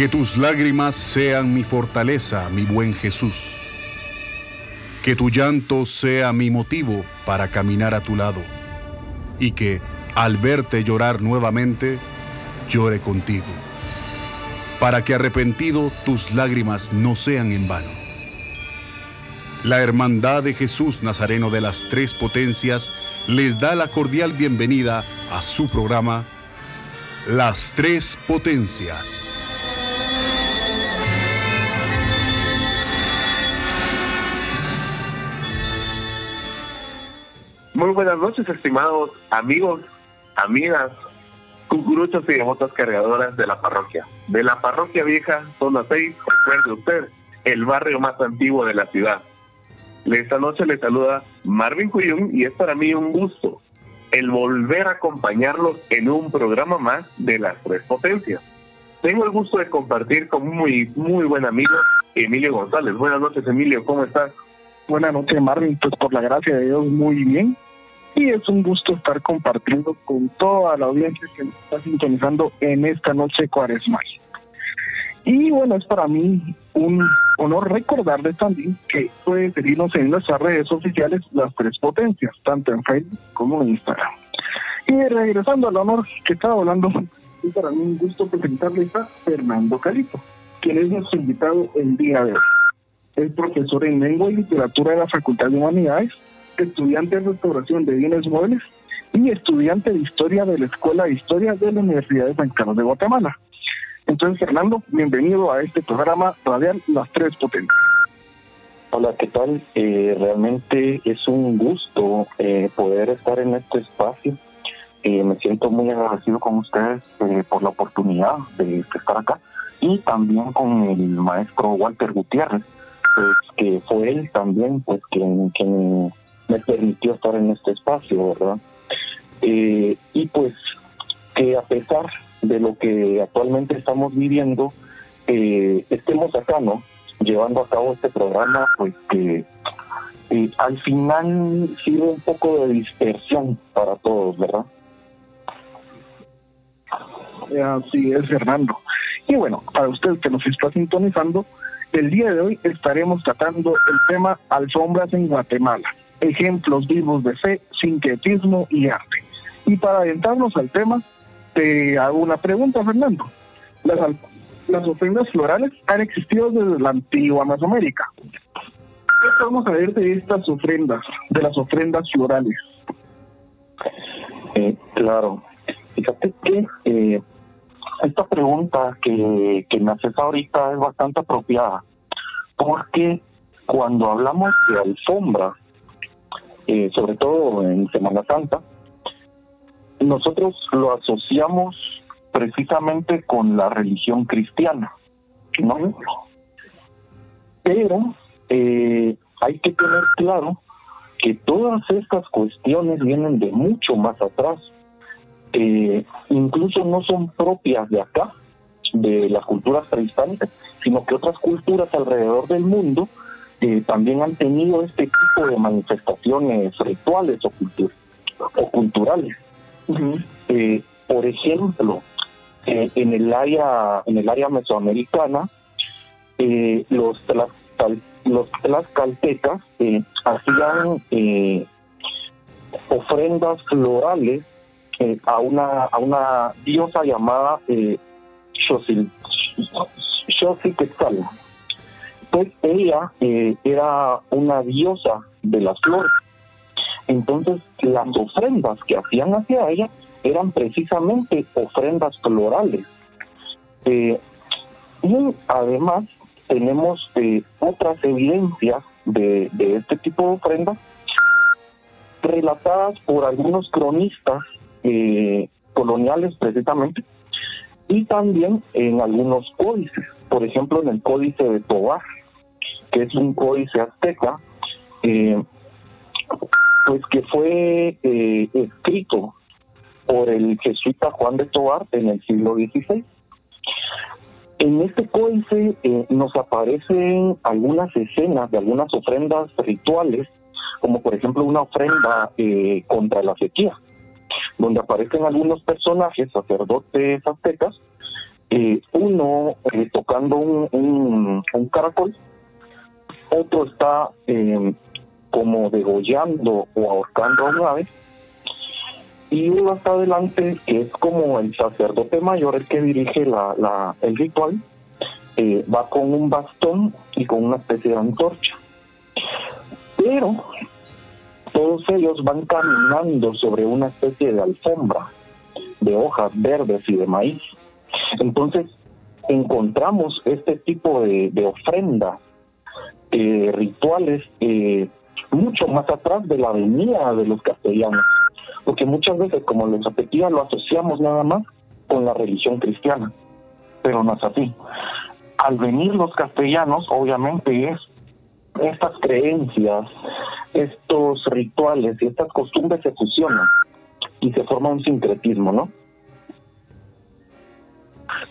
Que tus lágrimas sean mi fortaleza, mi buen Jesús. Que tu llanto sea mi motivo para caminar a tu lado. Y que, al verte llorar nuevamente, llore contigo. Para que arrepentido tus lágrimas no sean en vano. La Hermandad de Jesús Nazareno de las Tres Potencias les da la cordial bienvenida a su programa Las Tres Potencias. Muy buenas noches, estimados amigos, amigas, cucuruchos y devotas cargadoras de la parroquia. De la parroquia vieja, zona 6, recuerde usted, el barrio más antiguo de la ciudad. Esta noche le saluda Marvin Cuyum y es para mí un gusto el volver a acompañarlos en un programa más de las tres potencias. Tengo el gusto de compartir con un muy, muy buen amigo, Emilio González. Buenas noches, Emilio, ¿cómo estás? Buenas noches, Marvin. Pues por la gracia de Dios, muy bien. Y es un gusto estar compartiendo con toda la audiencia que nos está sintonizando en esta noche cuaresmal. Y bueno, es para mí un honor recordarles también que pueden seguirnos en nuestras redes oficiales las tres potencias, tanto en Facebook como en Instagram. Y regresando al honor que estaba hablando, es para mí un gusto presentarles a Fernando Calito, quien es nuestro invitado el día de hoy. Es profesor en lengua y literatura de la Facultad de Humanidades, estudiante de restauración de bienes muebles y estudiante de historia de la Escuela de Historia de la Universidad de San Carlos de Guatemala. Entonces, Fernando, bienvenido a este programa radial Las Tres Potencias. Hola, ¿qué tal? Eh, realmente es un gusto eh, poder estar en este espacio. Eh, me siento muy agradecido con ustedes por la oportunidad de, estar acá y también con el maestro Walter Gutiérrez, pues, que fue él también pues quien, quien me permitió estar en este espacio, ¿verdad? y pues que a pesar de lo que actualmente estamos viviendo, eh, estemos acá, ¿no? Llevando a cabo este programa, pues que eh, al final sirve un poco de dispersión para todos, ¿verdad? Así es, Fernando. Y bueno, para usted que nos está sintonizando, el día de hoy estaremos tratando el tema alfombras en Guatemala, ejemplos vivos de fe, sincretismo y arte. Y para adentrarnos al tema, te hago una pregunta, Fernando. Las, las ofrendas florales han existido desde la antigua Mesoamérica. ¿Qué podemos saber de estas ofrendas, de las ofrendas florales? Eh, claro. Fíjate que eh, esta pregunta que, que me haces ahorita es bastante apropiada, porque cuando hablamos de alfombra, eh, sobre todo en Semana Santa, nosotros lo asociamos precisamente con la religión cristiana, ¿no? Pero eh, hay que tener claro que todas estas cuestiones vienen de mucho más atrás, eh, incluso no son propias de acá, de las culturas prehispánicas, sino que otras culturas alrededor del mundo eh, también han tenido este tipo de manifestaciones rituales o, o culturales. Eh, por ejemplo, eh, en el área en el área mesoamericana, eh, los los tlaxcaltecas hacían ofrendas florales a una a una diosa llamada eh, Xochitl. Pues ella era una diosa de las flores. Entonces, las ofrendas que hacían hacia ella eran precisamente ofrendas florales. Eh, y además tenemos eh, otras evidencias de, este tipo de ofrendas relatadas por algunos cronistas eh, coloniales precisamente y también en algunos códices, por ejemplo en el códice de Tobar, que es un códice azteca, pues que fue eh, escrito por el jesuita Juan de Tobar en el siglo XVI. En este códice eh, nos aparecen algunas escenas de algunas ofrendas rituales, como por ejemplo una ofrenda eh, contra la sequía, donde aparecen algunos personajes, sacerdotes aztecas, eh, uno eh, tocando un, caracol, otro está eh, como degollando o ahorcando a un ave, y uno hasta adelante, que es como el sacerdote mayor, el que dirige la, la, el ritual, va con un bastón y con una especie de antorcha. Pero todos ellos van caminando sobre una especie de alfombra de hojas verdes y de maíz. Entonces, encontramos este tipo de, ofrendas eh, rituales eh, mucho más atrás de la venida de los castellanos, porque muchas veces, como les repetía, lo asociamos nada más con la religión cristiana, pero no es así. Al venir los castellanos, obviamente es estas creencias, estos rituales y estas costumbres se fusionan y se forma un sincretismo, ¿no?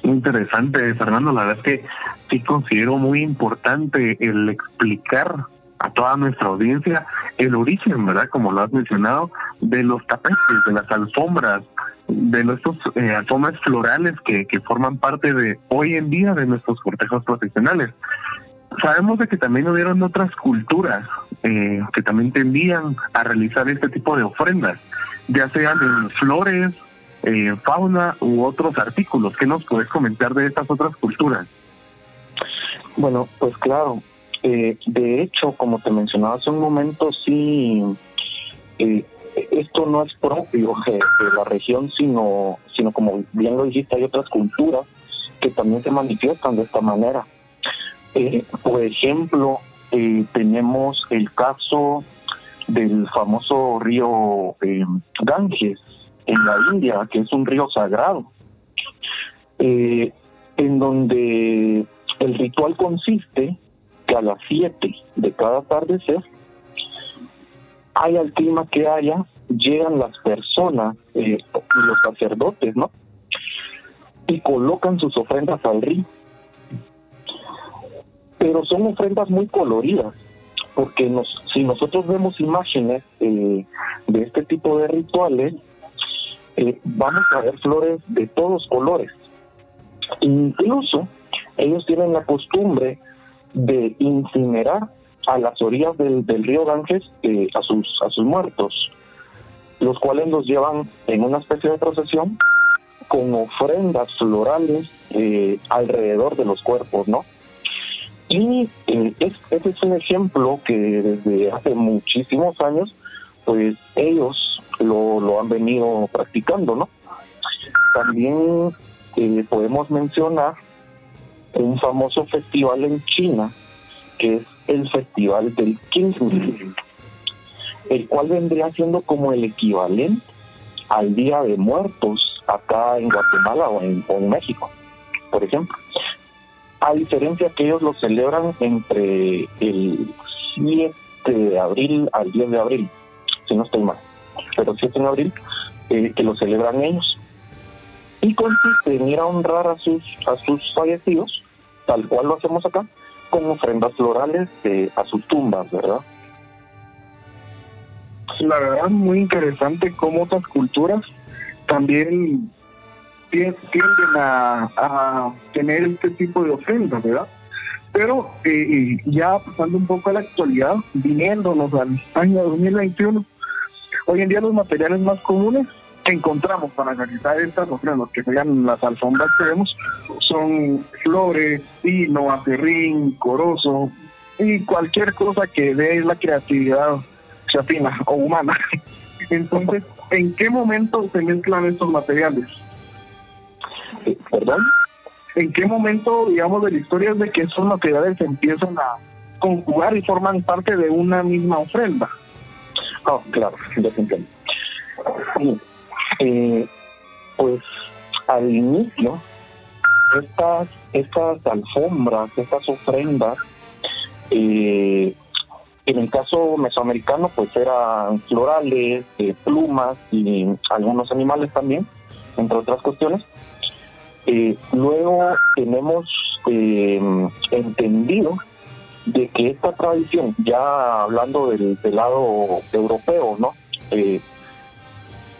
Muy interesante, Fernando. La verdad es que sí considero muy importante el explicar a toda nuestra audiencia el origen, ¿verdad? Como lo has mencionado, de los tapetes, de las alfombras, de nuestros eh, alfombras florales que, que forman parte de hoy en día de nuestros cortejos profesionales sabemos de que también hubieron otras culturas eh, que también tendían a realizar este tipo de ofrendas, ya sean en flores, eh, fauna u otros artículos. ¿Qué nos puedes comentar de estas otras culturas? Bueno, pues claro. Eh, de hecho, como te mencionaba hace un momento, sí, esto no es propio de la región, sino, sino como bien lo dijiste, hay otras culturas que también se manifiestan de esta manera. Eh, por ejemplo, eh, tenemos el caso del famoso río eh, Ganges en la India, que es un río sagrado, en donde el ritual consiste que a las 7 de cada atardecer, haya el clima que haya, llegan las personas, y los sacerdotes, ¿no? Y colocan sus ofrendas al río pero son ofrendas muy coloridas, porque nos, si nosotros vemos imágenes eh, de este tipo de rituales, eh, vamos a ver flores de todos colores. Incluso ellos tienen la costumbre de incinerar a las orillas del, río Ganges eh, a, sus, a sus muertos, los cuales los llevan en una especie de procesión con ofrendas florales alrededor de los cuerpos, ¿no? Y eh, este es un ejemplo que desde hace muchísimos años, pues ellos lo, han venido practicando, ¿no? También eh, podemos mencionar un famoso festival en China, que es el Festival del Qingming, el cual vendría siendo como el equivalente al Día de Muertos acá en Guatemala o en México, por ejemplo a diferencia que ellos lo celebran entre el 7 de abril al 10 de abril, si no estoy mal, pero 7 de abril, eh, que lo celebran ellos. Y consiste en ir a honrar a sus, a sus fallecidos, tal cual lo hacemos acá, con ofrendas florales eh, a sus tumbas, ¿verdad? La verdad, muy interesante cómo otras culturas también tienden a, tener este tipo de ofrendas, ¿verdad? Pero eh, ya pasando un poco a la actualidad, viniéndonos al año 2021, hoy en día los materiales más comunes que encontramos para realizar estas ofrendas, que sean las alfombras que vemos, son flores, pino, acerrín, corozo y cualquier cosa que dé la creatividad chatina o humana. Entonces, ¿en qué momento se mezclan estos materiales? ¿Perdón? ¿En qué momento, digamos, de la historia es de que esos materiales empiezan a conjugar y forman parte de una misma ofrenda? Oh, claro, ya entiendo. Eh, pues al inicio, estas, estas alfombras, estas ofrendas, eh, en el caso mesoamericano, pues eran florales, plumas y algunos animales también, entre otras cuestiones. Eh, luego tenemos eh, entendido de que esta tradición, ya hablando del, lado europeo, ¿no? Eh,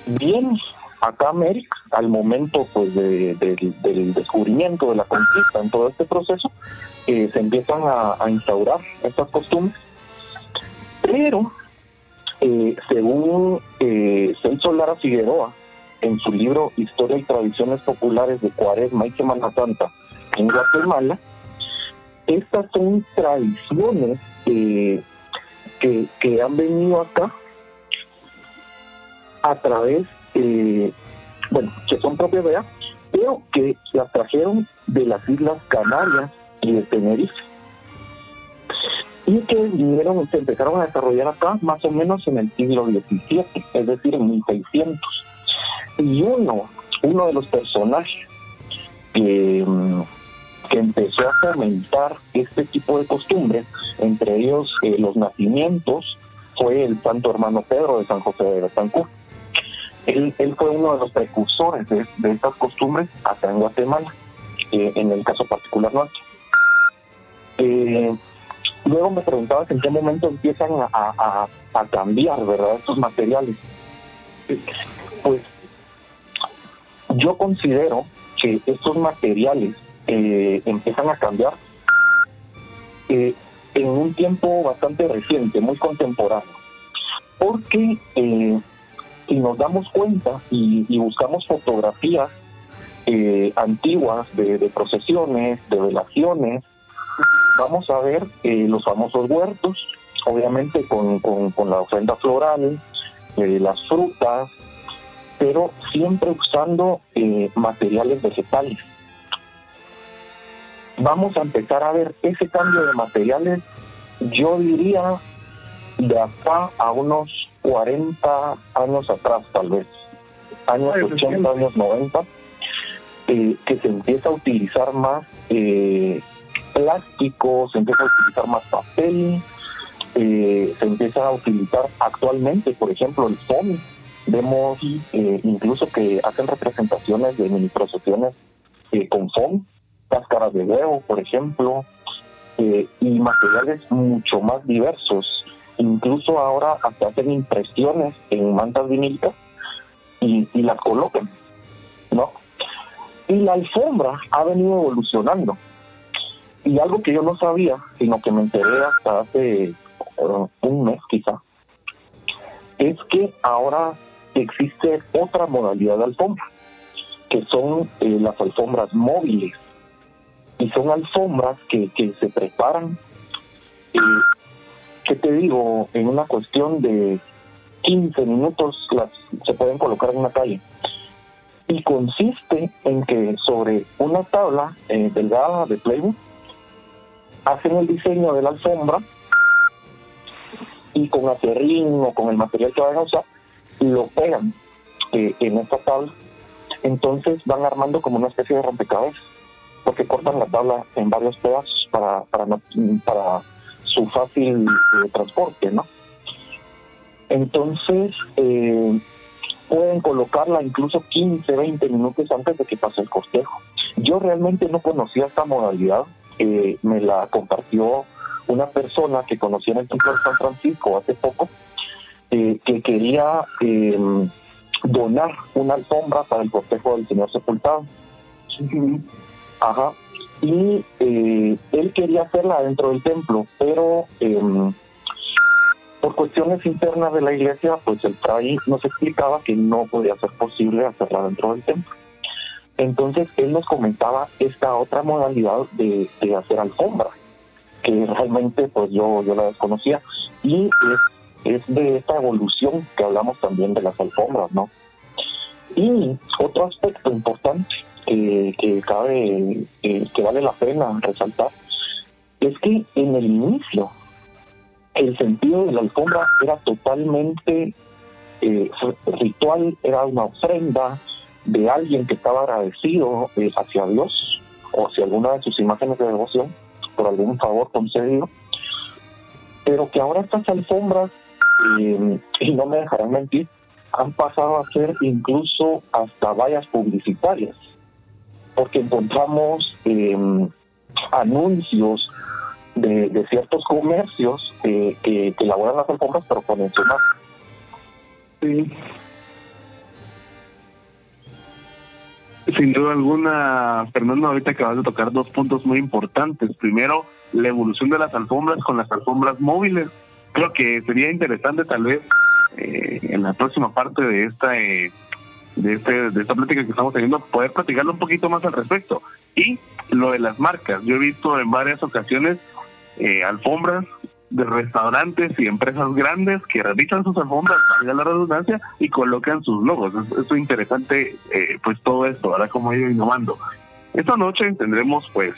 bien Acá América, al momento pues del descubrimiento de la conquista en todo este proceso, eh, se empiezan a, instaurar estas costumbres, pero eh, según eh, Celso Lara Figueroa, en su libro Historia y Tradiciones Populares de Cuaresma y Semana Santa en Guatemala, estas son tradiciones que, que han venido acá a través eh, bueno, que son propias de allá, pero que las trajeron de las Islas Canarias y de Tenerife. Y que vinieron, se empezaron a desarrollar acá más o menos en el siglo XVII, es decir, en 1600. Y uno, uno de los personajes que, que empezó a fomentar este tipo de costumbres, entre ellos eh, los nacimientos, fue el santo hermano Pedro de San José de Betancourt. Él, fue uno de los precursores de, estas costumbres acá en Guatemala, eh, en el caso particular nuestro. Eh, luego me preguntabas en qué momento empiezan a, cambiar, ¿verdad?, estos materiales. Pues yo considero que estos materiales eh, empiezan a cambiar en un tiempo bastante reciente, muy contemporáneo, porque si nos damos cuenta y, buscamos fotografías eh, antiguas de, procesiones, de velaciones, vamos a ver eh, los famosos huertos, obviamente con, la ofrenda floral, eh, las frutas, pero siempre usando materiales vegetales. Vamos a empezar a ver ese cambio de materiales, yo diría, de acá a unos 40 años atrás, tal vez, años 80, años 90, eh, que se empieza a utilizar más eh, plástico, se empieza a utilizar más papel, eh, se empieza a utilizar actualmente, por ejemplo, el foam. Vemos incluso que hacen representaciones de mini procesiones con foam, cáscaras de huevo, por ejemplo, y materiales mucho más diversos Incluso ahora hasta hacen impresiones en mantas vinílicas y, las colocan, ¿no? Y la alfombra ha venido evolucionando. Y algo que yo no sabía, sino que me enteré hasta hace uh, un mes quizá, es que ahora existe otra modalidad de alfombra, que son eh, las alfombras móviles. Y son alfombras que, que se preparan eh, ¿qué te digo? En una cuestión de 15 minutos las se pueden colocar en una calle. Y consiste en que sobre una tabla eh, delgada de playwood hacen el diseño de la alfombra y con acerrín o con el material que vayan a usar lo pegan eh, en esta tabla. Entonces van armando como una especie de rompecabezas porque cortan la tabla en varios pedazos para, para, su fácil eh, transporte, ¿no? Entonces, eh, pueden colocarla incluso 15, 20 minutos antes de que pase el cortejo. Yo realmente no conocía esta modalidad, eh, me la compartió una persona que conocí en el Templo de San Francisco hace poco, que quería em, donar una alfombra para el cortejo del Señor Sepultado. Ajá, y eh, él quería hacerla dentro del templo, pero em, por cuestiones internas de la iglesia, pues el fray nos explicaba que no podía ser posible hacerla dentro del templo. Entonces él nos comentaba esta otra modalidad de, hacer alfombra, que realmente pues yo, yo la desconocía, y es, es de esta evolución que hablamos también de las alfombras, ¿no? Y otro aspecto importante que cabe, que vale la pena resaltar, es que en el inicio el sentido de la alfombra era totalmente eh, ritual, era una ofrenda de alguien que estaba agradecido eh, hacia Dios o hacia alguna de sus imágenes de devoción por algún favor concedido, pero que ahora estas alfombras, eh, y no me dejarán mentir, han pasado a ser incluso hasta vallas publicitarias porque encontramos em, anuncios de, ciertos comercios que, elaboran las alfombras, pero con encima. Sí. Sin duda alguna, Fernando, ahorita acabas de tocar dos puntos muy importantes. Primero, la evolución de las alfombras con las alfombras móviles. Creo que sería interesante tal vez eh, en la próxima parte de esta eh, de, este, de esta plática que estamos teniendo poder platicarlo un poquito más al respecto. Y lo de las marcas. Yo he visto en varias ocasiones eh, alfombras de restaurantes y empresas grandes que realizan sus alfombras, valga la redundancia, y colocan sus logos. Es, interesante, eh, pues todo esto, ahora como ido innovando. Esta noche tendremos, pues,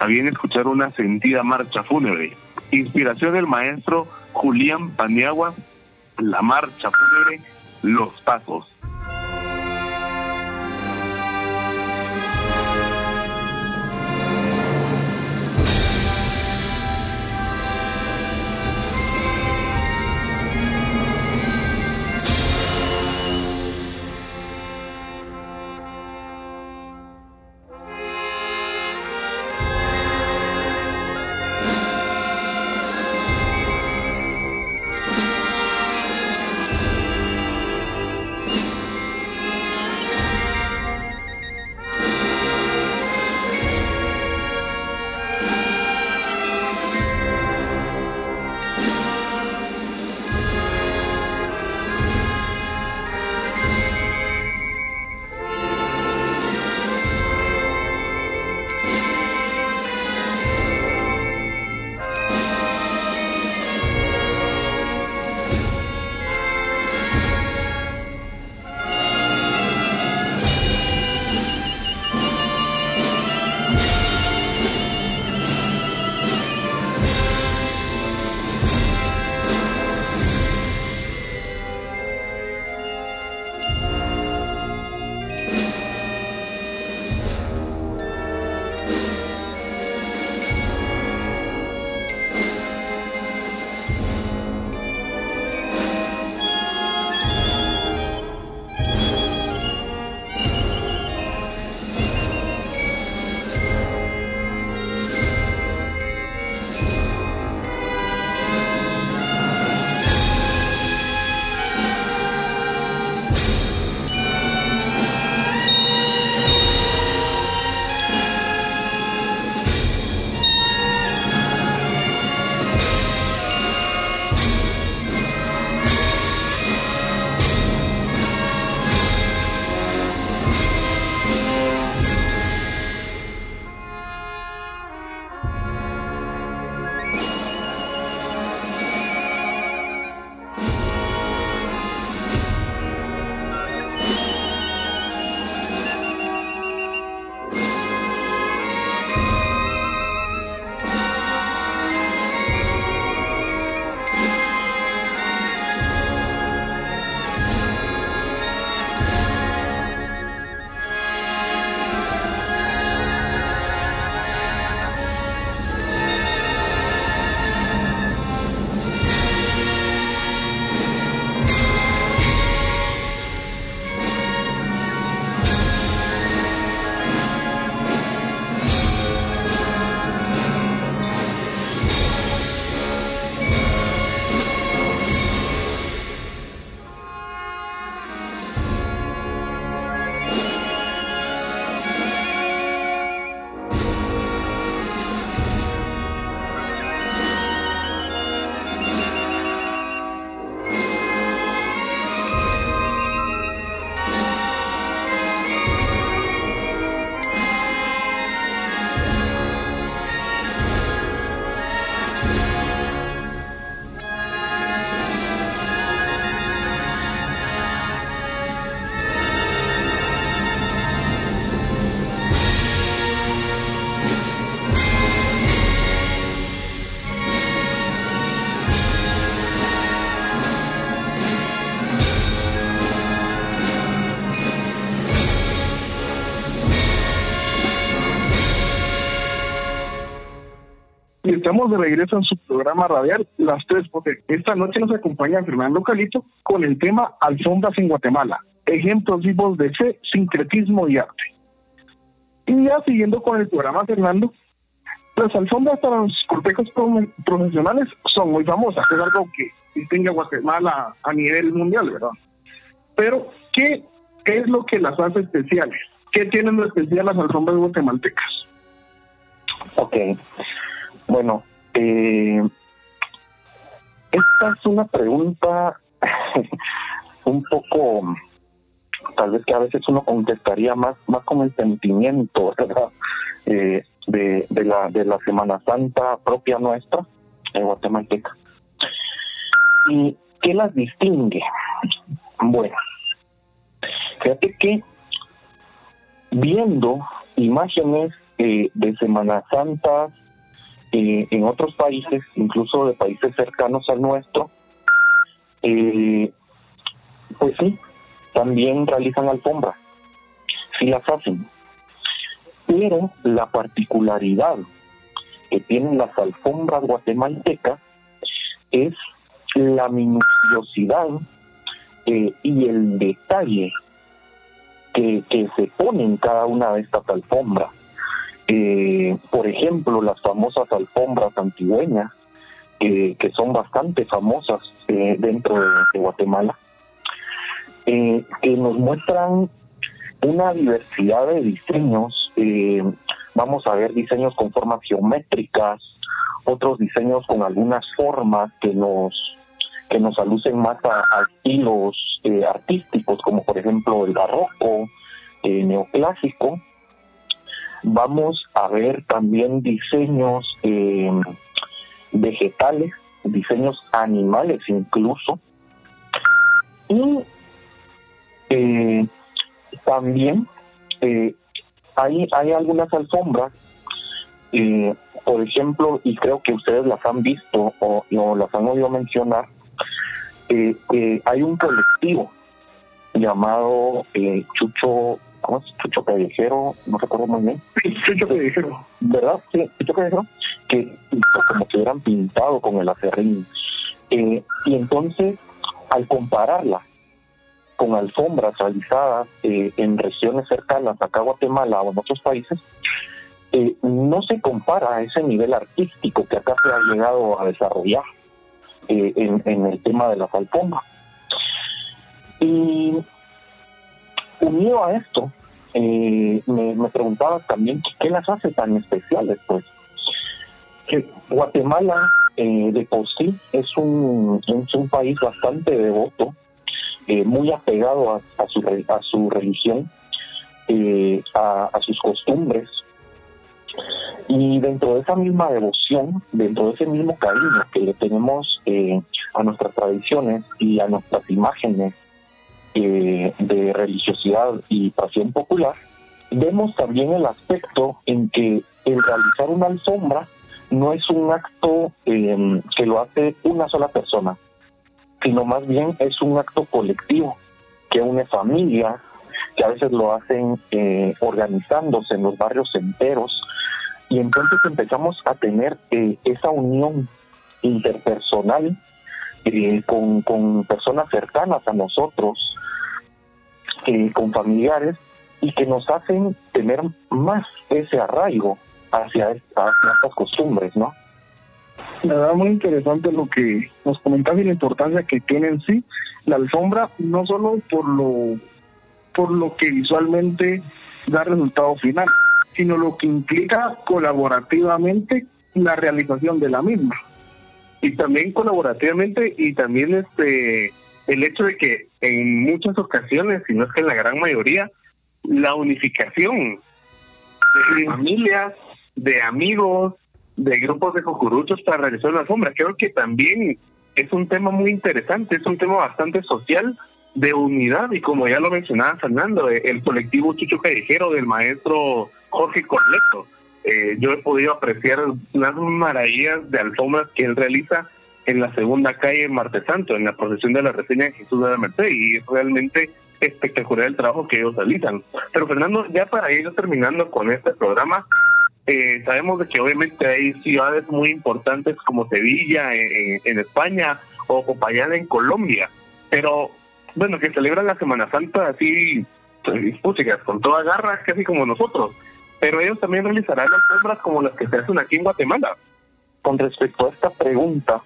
a bien escuchar una sentida marcha fúnebre. Inspiración del maestro Julián Paniagua, la marcha fúnebre, los pasos. Estamos de regreso en su programa radial Las Tres porque Esta noche nos acompaña Fernando Calito con el tema Alfombras en Guatemala, ejemplos vivos de fe, sincretismo y arte. Y ya siguiendo con el programa, Fernando, las alfombras para los cortejos profesionales son muy famosas, es algo que distingue Guatemala a nivel mundial, ¿verdad? Pero, ¿qué, ¿qué es lo que las hace especiales? ¿qué tienen de especial las alfombras guatemaltecas? Ok, bueno, eh, esta es una pregunta un poco, tal vez que a veces uno contestaría más, más con el sentimiento, ¿verdad? Eh, de, de, la, de la Semana Santa propia nuestra, en guatemalteca. ¿Y qué las distingue? Bueno, fíjate que viendo imágenes eh, de Semana Santa en otros países, incluso de países cercanos al nuestro, eh, pues sí, también realizan alfombras, sí las hacen. Pero la particularidad que tienen las alfombras guatemaltecas es la minuciosidad eh, y el detalle que, que, se pone en cada una de estas alfombras. Eh, por ejemplo, las famosas alfombras antigüeñas, eh, que son bastante famosas eh, dentro de, Guatemala, que nos muestran una diversidad de diseños. vamos a ver diseños con formas geométricas, otros diseños con algunas formas que nos que nos alucen más a, estilos artísticos, como por ejemplo el barroco, neoclásico, vamos a ver también diseños eh, vegetales, diseños animales incluso. Y eh, también eh, hay, hay algunas alfombras, por ejemplo, y creo que ustedes las han visto o, o las han oído mencionar, hay un colectivo llamado Chucho ¿cómo es? Chucho Callejero, no recuerdo muy bien. Chucho Callejero. ¿Verdad? Sí, Chucho Callejero, que como que hubieran pintado con el acerrín. Eh, y entonces, al compararla con alfombras realizadas eh, en regiones cercanas acá a Guatemala o en otros países, eh, no se compara a ese nivel artístico que acá se ha llegado a desarrollar en, en el tema de las alfombras. Y unido a esto, eh, me, me preguntabas también qué las hace tan especiales, pues. Que Guatemala eh, de por sí es un, es un país bastante devoto, eh, muy apegado a, su, a su religión, a, a sus costumbres, y dentro de esa misma devoción, dentro de ese mismo cariño que le tenemos a nuestras tradiciones y a nuestras imágenes eh, de religiosidad y pasión popular, vemos también el aspecto en que el realizar una alfombra no es un acto eh, que lo hace una sola persona, sino más bien es un acto colectivo que une familias, que a veces lo hacen eh, organizándose en los barrios enteros, y entonces empezamos a tener eh, esa unión interpersonal eh, con, personas cercanas a nosotros, con familiares y que nos hacen tener más ese arraigo hacia, estas costumbres, ¿no? Me da muy interesante lo que nos comentas y la importancia que tiene en sí la alfombra, no solo por lo, por lo que visualmente da resultado final, sino lo que implica colaborativamente la realización de la misma. Y también colaborativamente y también este el hecho de que en muchas ocasiones, si no es que en la gran mayoría, la unificación de familias, de amigos, de grupos de cocuruchos para realizar una sombra. Creo que también es un tema muy interesante, es un tema bastante social de unidad y como ya lo mencionaba Fernando, el colectivo Chucho Callejero del maestro Jorge Corleto. Eh, yo he podido apreciar unas maravillas de alfombras que él realiza en la segunda calle Marte Santo, en la procesión de la reseña de Jesús de la Merced, y es realmente espectacular el trabajo que ellos realizan. Pero Fernando, ya para ir terminando con este programa, eh, sabemos de que obviamente hay ciudades muy importantes como Sevilla en, España o Popayán en Colombia, pero bueno, que celebran la Semana Santa así, pues, con toda garra, casi como nosotros, pero ellos también realizarán las obras como las que se hacen aquí en Guatemala. Con respecto a esta pregunta,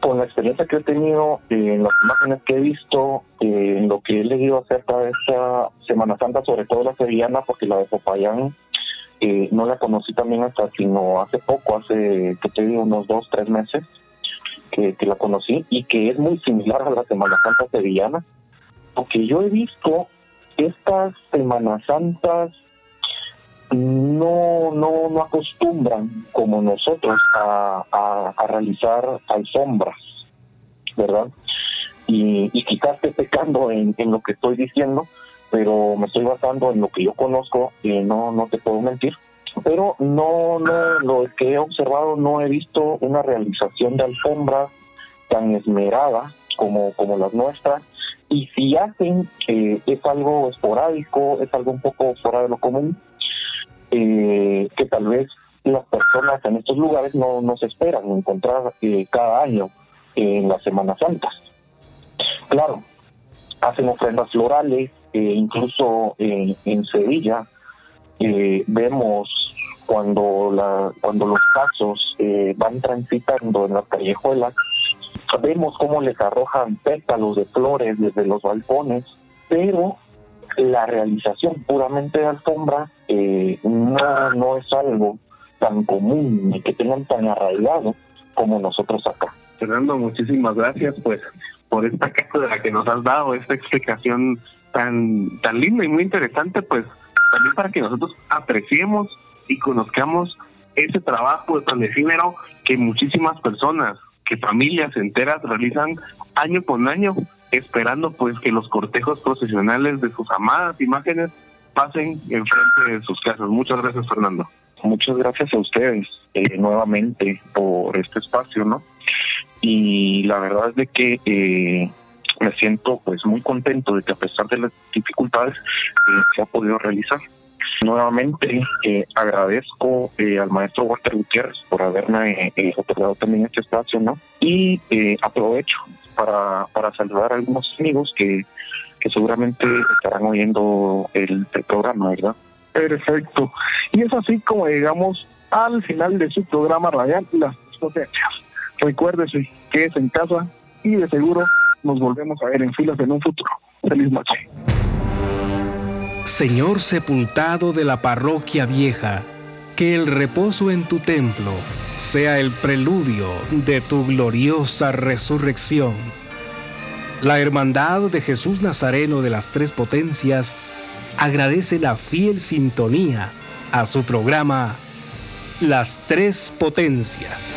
con la experiencia que he tenido, eh, en las imágenes que he visto, eh, en lo que he leído acerca de esta Semana Santa, sobre todo la sevillana, porque la de Popayán eh, no la conocí también hasta sino hace poco, hace, que te digo, unos dos, tres meses, que, que la conocí, y que es muy similar a la Semana Santa sevillana, porque yo he visto estas Semanas Santas no, no, no acostumbran como nosotros a, a, realizar alfombras, ¿verdad? Y, y quizás esté pecando en, en, lo que estoy diciendo, pero me estoy basando en lo que yo conozco y no, no te puedo mentir. Pero no, no, lo que he observado no he visto una realización de alfombras tan esmerada como, como las nuestras. Y si hacen, eh, es algo esporádico, es algo un poco fuera de lo común, eh, que tal vez las personas en estos lugares no, no se esperan encontrar eh, cada año en las Semanas Santas. Claro, hacen ofrendas florales, eh, incluso en Sevilla vemos cuando la cuando los pasos van transitando en las callejuelas, vemos cómo les arrojan pétalos de flores desde los balcones, pero la realización puramente de alfombra eh, no, no es algo tan común ni que tengan tan arraigado como nosotros acá. Fernando, muchísimas gracias pues por esta la que nos has dado, esta explicación tan, tan linda y muy interesante, pues también para que nosotros apreciemos y conozcamos ese trabajo tan efímero que muchísimas personas, que familias enteras realizan año con año esperando pues que los cortejos profesionales de sus amadas imágenes pasen enfrente de sus casas. Muchas gracias, Fernando. Muchas gracias a ustedes eh, nuevamente por este espacio, ¿no? Y la verdad es de que eh, me siento pues muy contento de que a pesar de las dificultades eh, se ha podido realizar. Nuevamente agradezco al maestro Walter Gutiérrez por haberme otorgado también este espacio, ¿no? Y aprovecho para, para saludar a algunos amigos que, que seguramente estarán oyendo el, programa, ¿verdad? Perfecto. Y es así como llegamos al final de su programa radial Las Potencias. Recuérdese que es en casa y de seguro nos volvemos a ver en filas en un futuro. Feliz noche. Señor sepultado de la parroquia vieja, que el reposo en tu templo sea el preludio de tu gloriosa resurrección. La Hermandad de Jesús Nazareno de las Tres Potencias agradece la fiel sintonía a su programa Las Tres Potencias.